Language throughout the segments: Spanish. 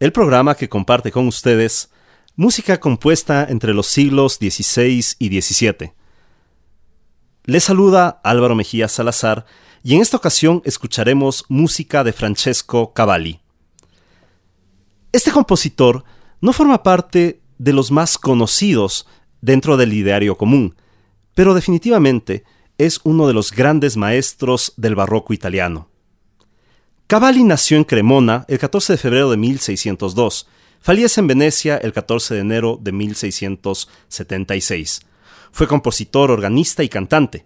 el programa que comparte con ustedes música compuesta entre los siglos XVI y XVII. Les saluda Álvaro Mejía Salazar y en esta ocasión escucharemos música de Francesco Cavalli. Este compositor no forma parte de los más conocidos dentro del ideario común, pero definitivamente es uno de los grandes maestros del barroco italiano. Cavalli nació en Cremona el 14 de febrero de 1602. Fallece en Venecia el 14 de enero de 1676. Fue compositor, organista y cantante.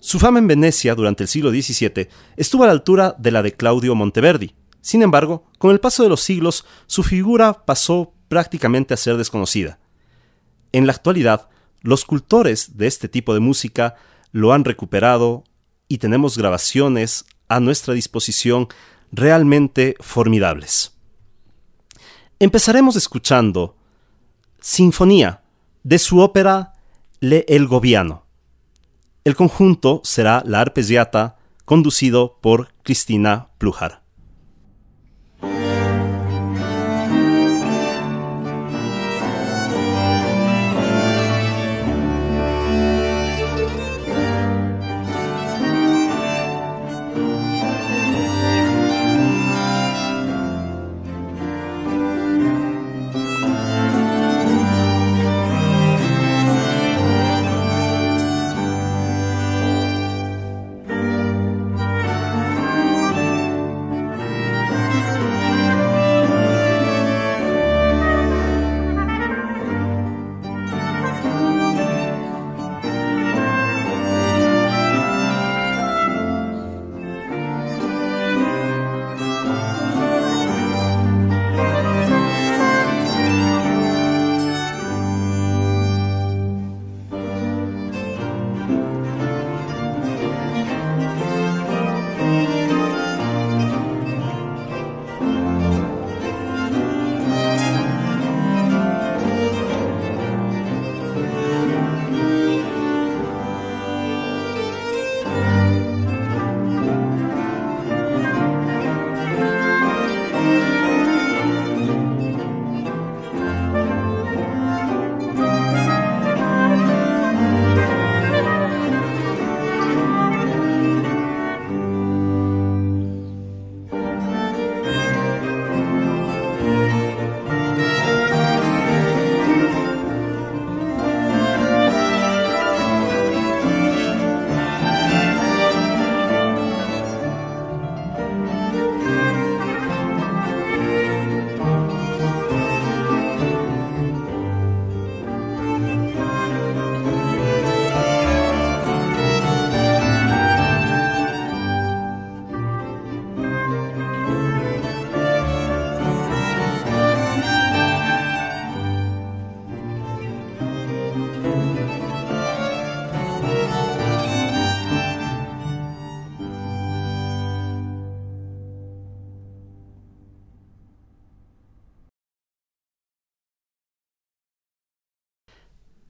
Su fama en Venecia durante el siglo XVII estuvo a la altura de la de Claudio Monteverdi. Sin embargo, con el paso de los siglos, su figura pasó prácticamente a ser desconocida. En la actualidad, los cultores de este tipo de música lo han recuperado y tenemos grabaciones a nuestra disposición realmente formidables. Empezaremos escuchando Sinfonía de su ópera Le El Gobiano. El conjunto será la arpeggiata conducido por Cristina Plujar.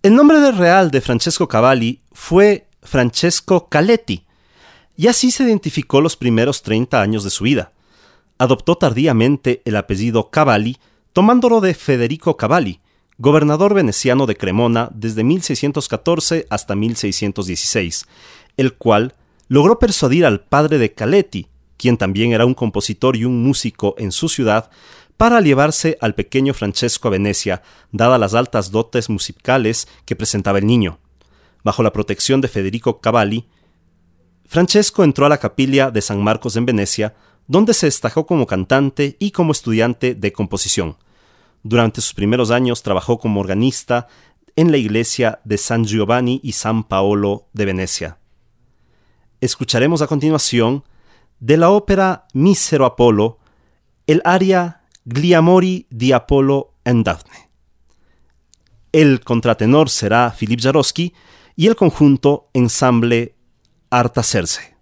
El nombre real de Francesco Cavalli fue Francesco Caletti, y así se identificó los primeros 30 años de su vida. Adoptó tardíamente el apellido Cavalli, tomándolo de Federico Cavalli, gobernador veneciano de Cremona desde 1614 hasta 1616, el cual logró persuadir al padre de Caletti, quien también era un compositor y un músico en su ciudad, para llevarse al pequeño Francesco a Venecia, dadas las altas dotes musicales que presentaba el niño. Bajo la protección de Federico Cavalli, Francesco entró a la capilla de San Marcos en Venecia, donde se destacó como cantante y como estudiante de composición. Durante sus primeros años trabajó como organista en la iglesia de San Giovanni y San Paolo de Venecia. Escucharemos a continuación de la ópera Mísero Apolo el aria Gliamori di Apollo and Daphne. El contratenor será Philip Jaroski y el conjunto Ensamble Artacerse.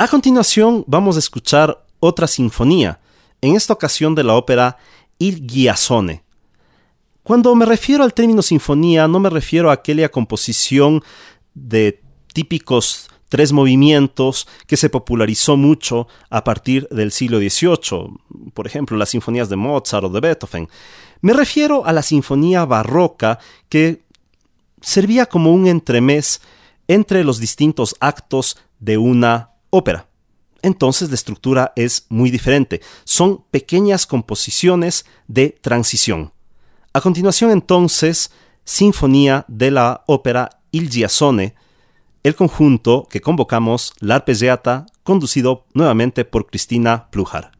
A continuación vamos a escuchar otra sinfonía, en esta ocasión de la ópera Il Ghiassone. Cuando me refiero al término sinfonía, no me refiero a aquella composición de típicos tres movimientos que se popularizó mucho a partir del siglo XVIII, por ejemplo, las sinfonías de Mozart o de Beethoven. Me refiero a la sinfonía barroca que servía como un entremés entre los distintos actos de una ópera. entonces la estructura es muy diferente. Son pequeñas composiciones de transición. A continuación entonces, Sinfonía de la ópera Il Giasone, el conjunto que convocamos, la arpeggiata, conducido nuevamente por Cristina Plujar.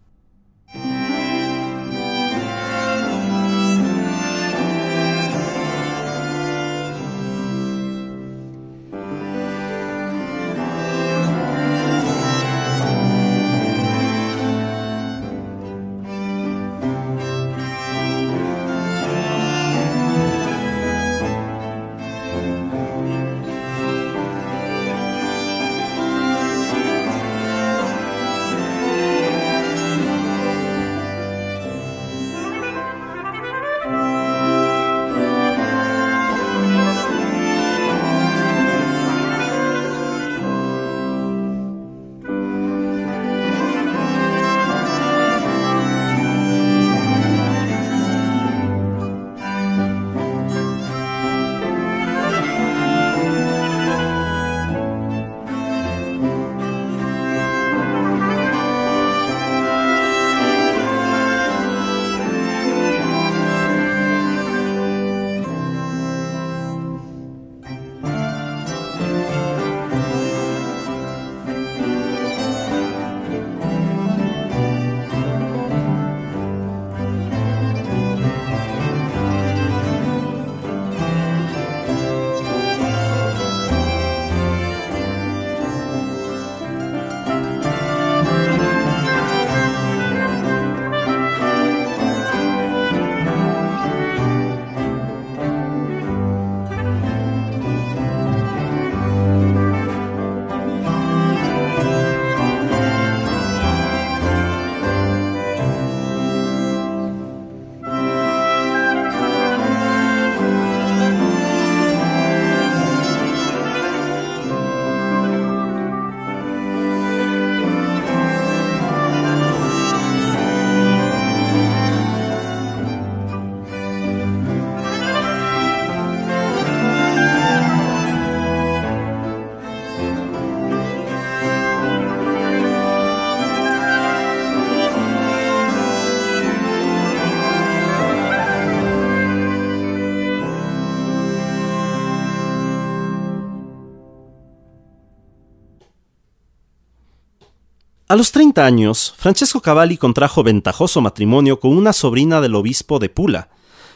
A los 30 años, Francesco Cavalli contrajo ventajoso matrimonio con una sobrina del obispo de Pula,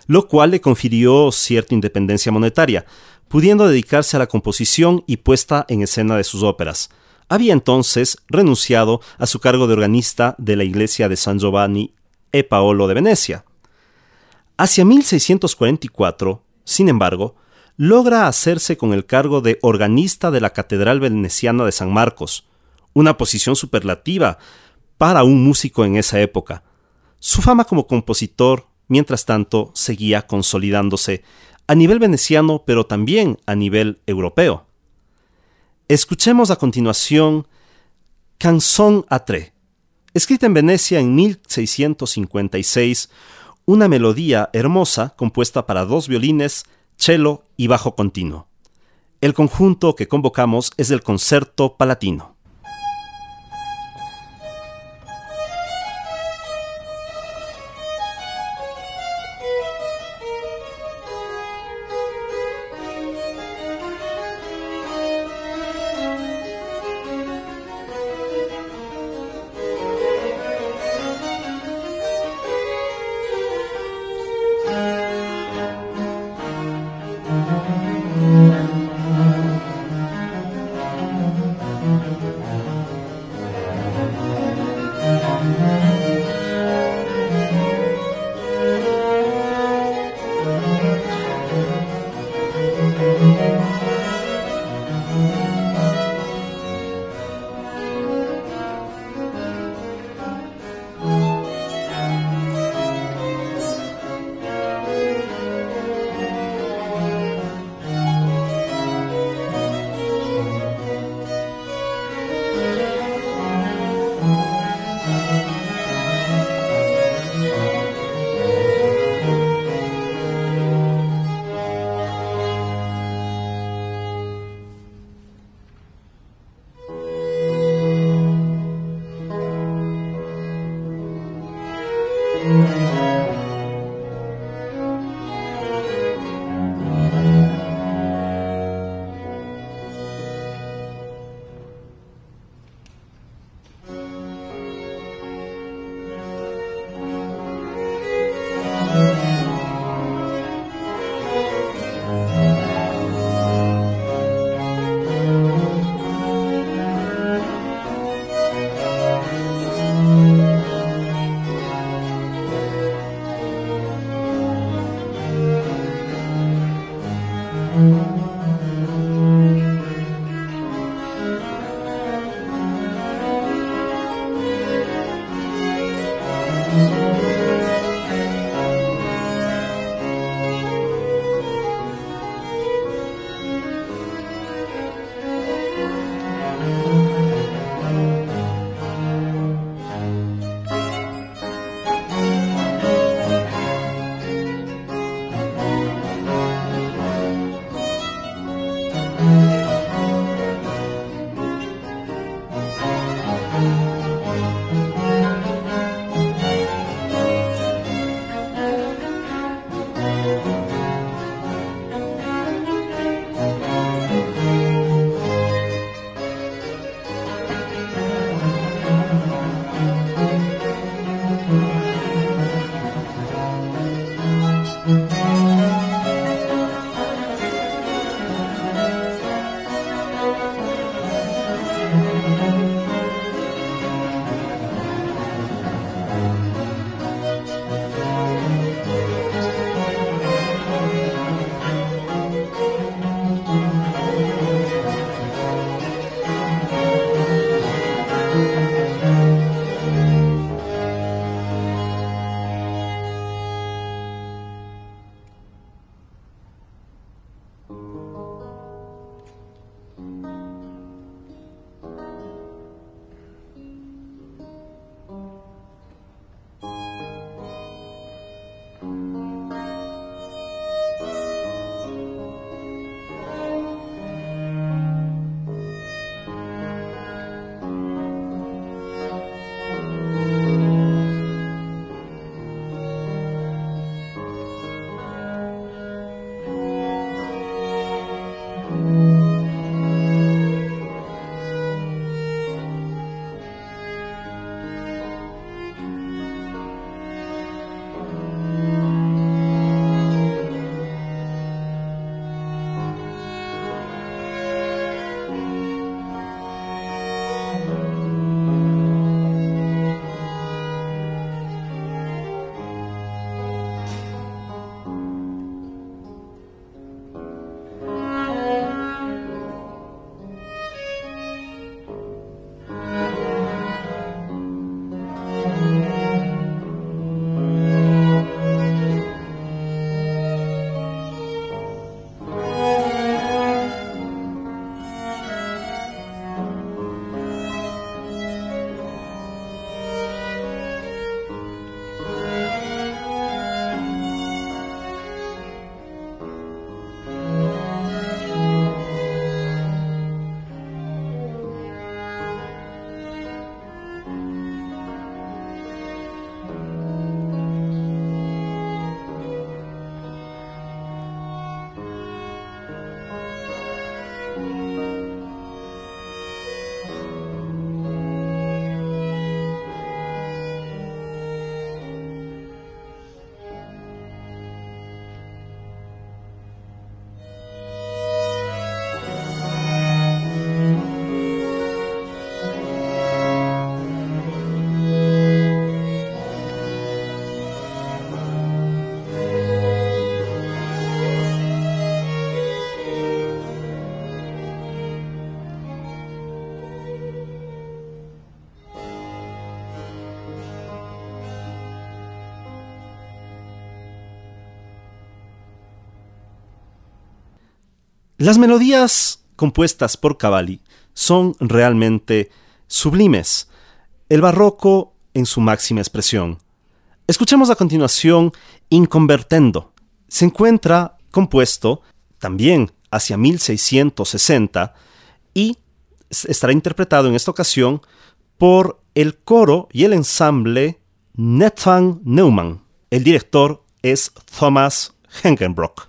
lo cual le confirió cierta independencia monetaria, pudiendo dedicarse a la composición y puesta en escena de sus óperas. Había entonces renunciado a su cargo de organista de la iglesia de San Giovanni e Paolo de Venecia. Hacia 1644, sin embargo, logra hacerse con el cargo de organista de la Catedral Veneciana de San Marcos, una posición superlativa para un músico en esa época. Su fama como compositor, mientras tanto, seguía consolidándose a nivel veneciano, pero también a nivel europeo. Escuchemos a continuación Canzón a Tre, escrita en Venecia en 1656, una melodía hermosa compuesta para dos violines, cello y bajo continuo. El conjunto que convocamos es el Concerto Palatino. Las melodías compuestas por Cavalli son realmente sublimes, el barroco en su máxima expresión. Escuchemos a continuación Inconvertendo. Se encuentra compuesto también hacia 1660 y estará interpretado en esta ocasión por el coro y el ensamble Nathan Neumann. El director es Thomas Henkenbrock.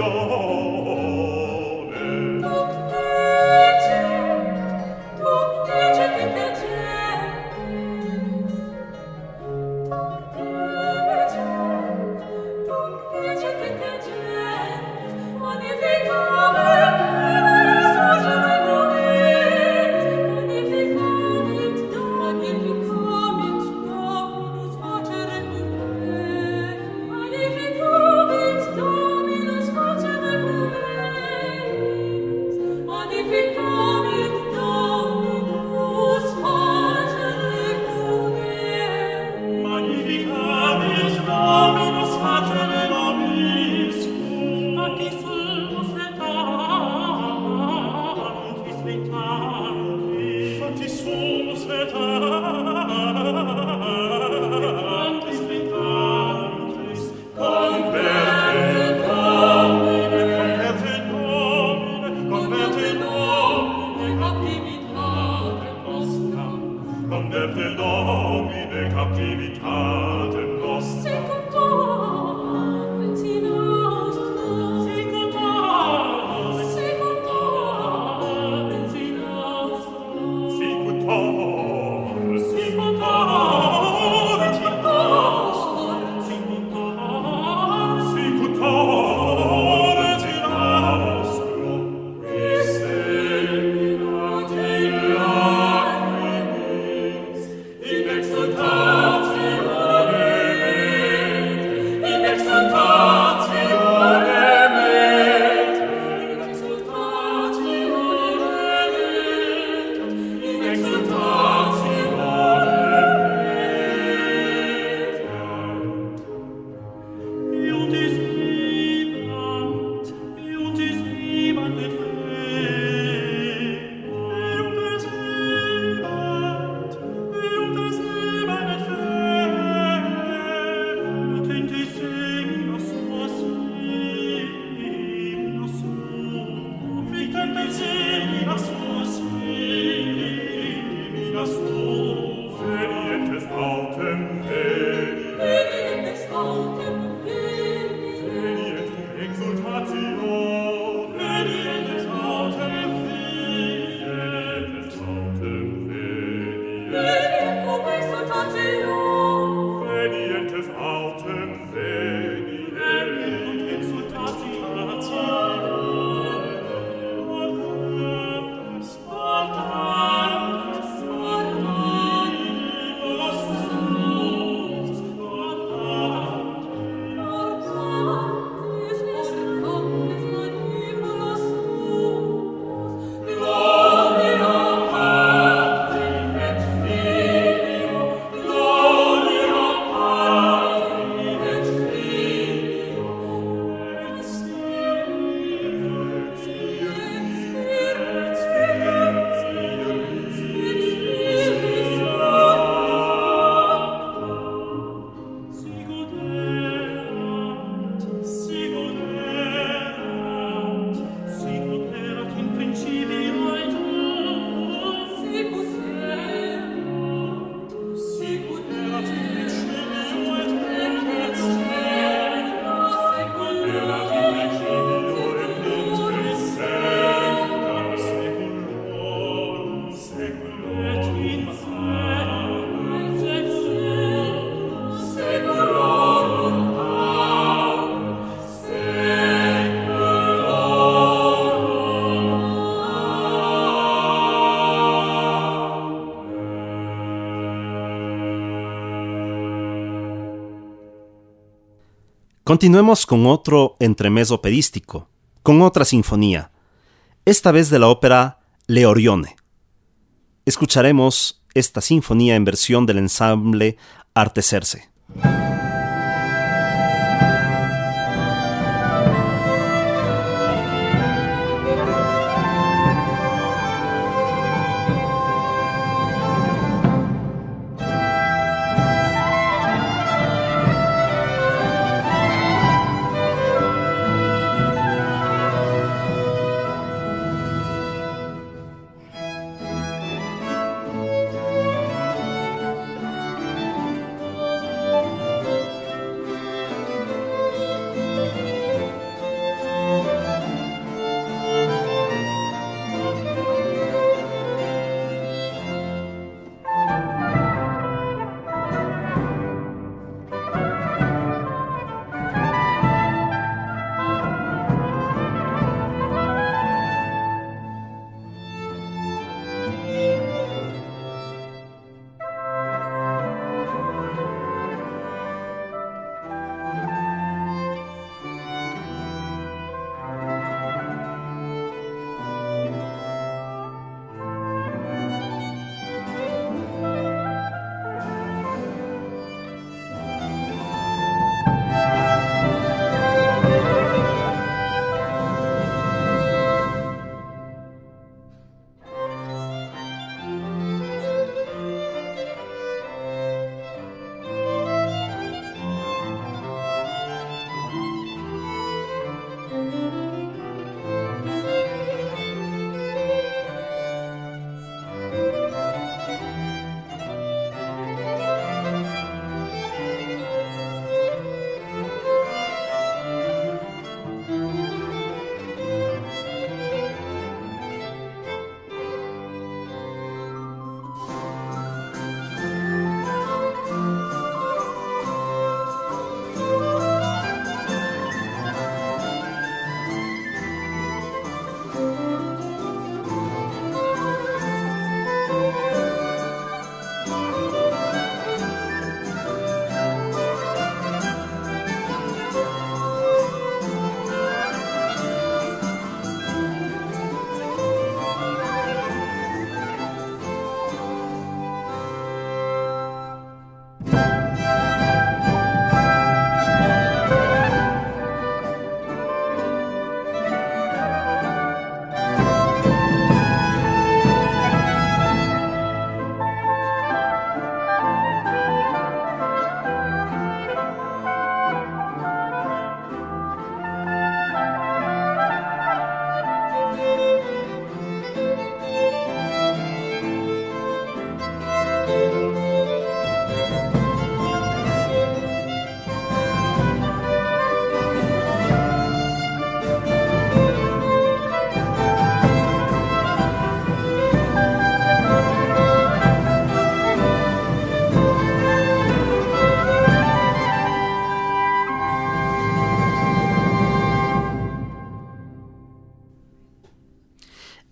Continuemos con otro entremés operístico, con otra sinfonía, esta vez de la ópera Le Orione. Escucharemos esta sinfonía en versión del ensamble Arteserse.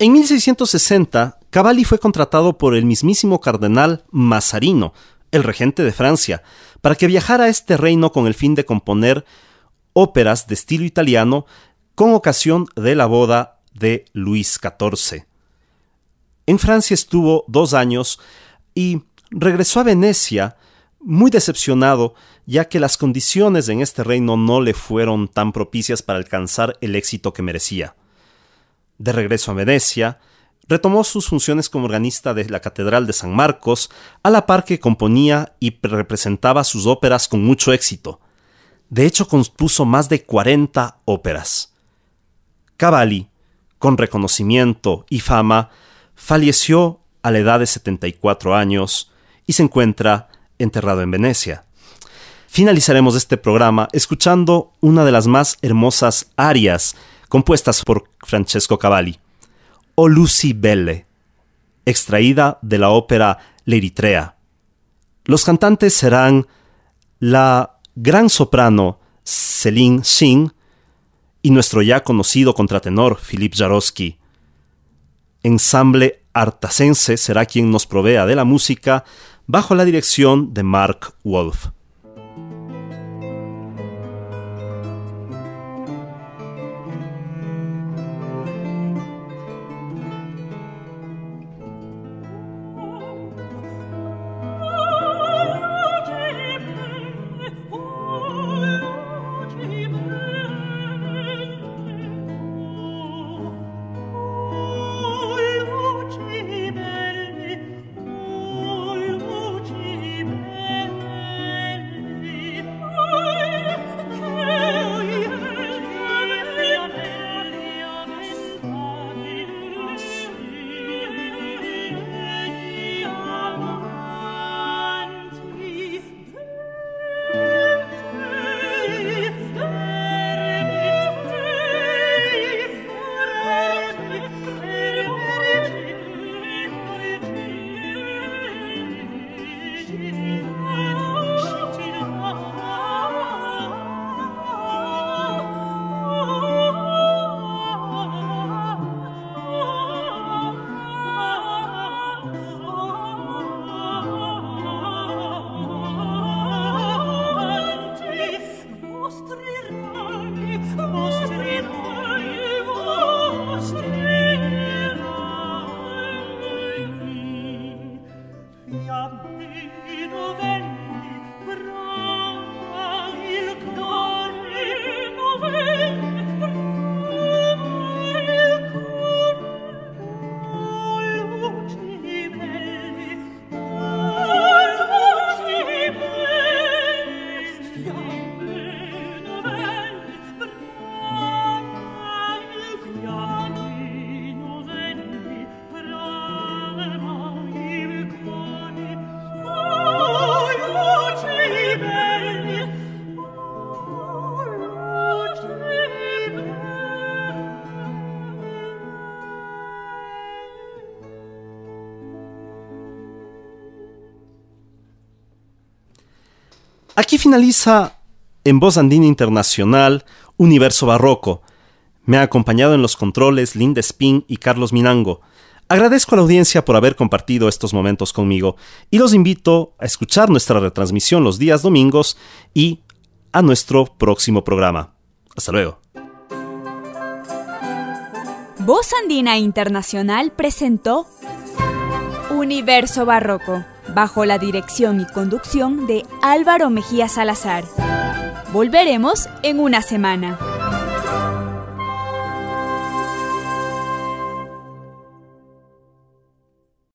En 1660, Cavalli fue contratado por el mismísimo cardenal Mazarino, el regente de Francia, para que viajara a este reino con el fin de componer óperas de estilo italiano con ocasión de la boda de Luis XIV. En Francia estuvo dos años y regresó a Venecia muy decepcionado, ya que las condiciones en este reino no le fueron tan propicias para alcanzar el éxito que merecía de regreso a Venecia, retomó sus funciones como organista de la Catedral de San Marcos, a la par que componía y representaba sus óperas con mucho éxito. De hecho, compuso más de 40 óperas. Cavalli, con reconocimiento y fama, falleció a la edad de 74 años y se encuentra enterrado en Venecia. Finalizaremos este programa escuchando una de las más hermosas arias compuestas por Francesco Cavalli, o Lucy Belle, extraída de la ópera L'Eritrea. Los cantantes serán la gran soprano Céline Singh y nuestro ya conocido contratenor Philippe Jarosky. Ensamble Artasense será quien nos provea de la música bajo la dirección de Mark Wolf. Aquí finaliza en Voz Andina Internacional Universo Barroco. Me ha acompañado en los controles Linda Spin y Carlos Minango. Agradezco a la audiencia por haber compartido estos momentos conmigo y los invito a escuchar nuestra retransmisión los días domingos y a nuestro próximo programa. Hasta luego. Voz Andina Internacional presentó Universo Barroco bajo la dirección y conducción de Álvaro Mejía Salazar. Volveremos en una semana.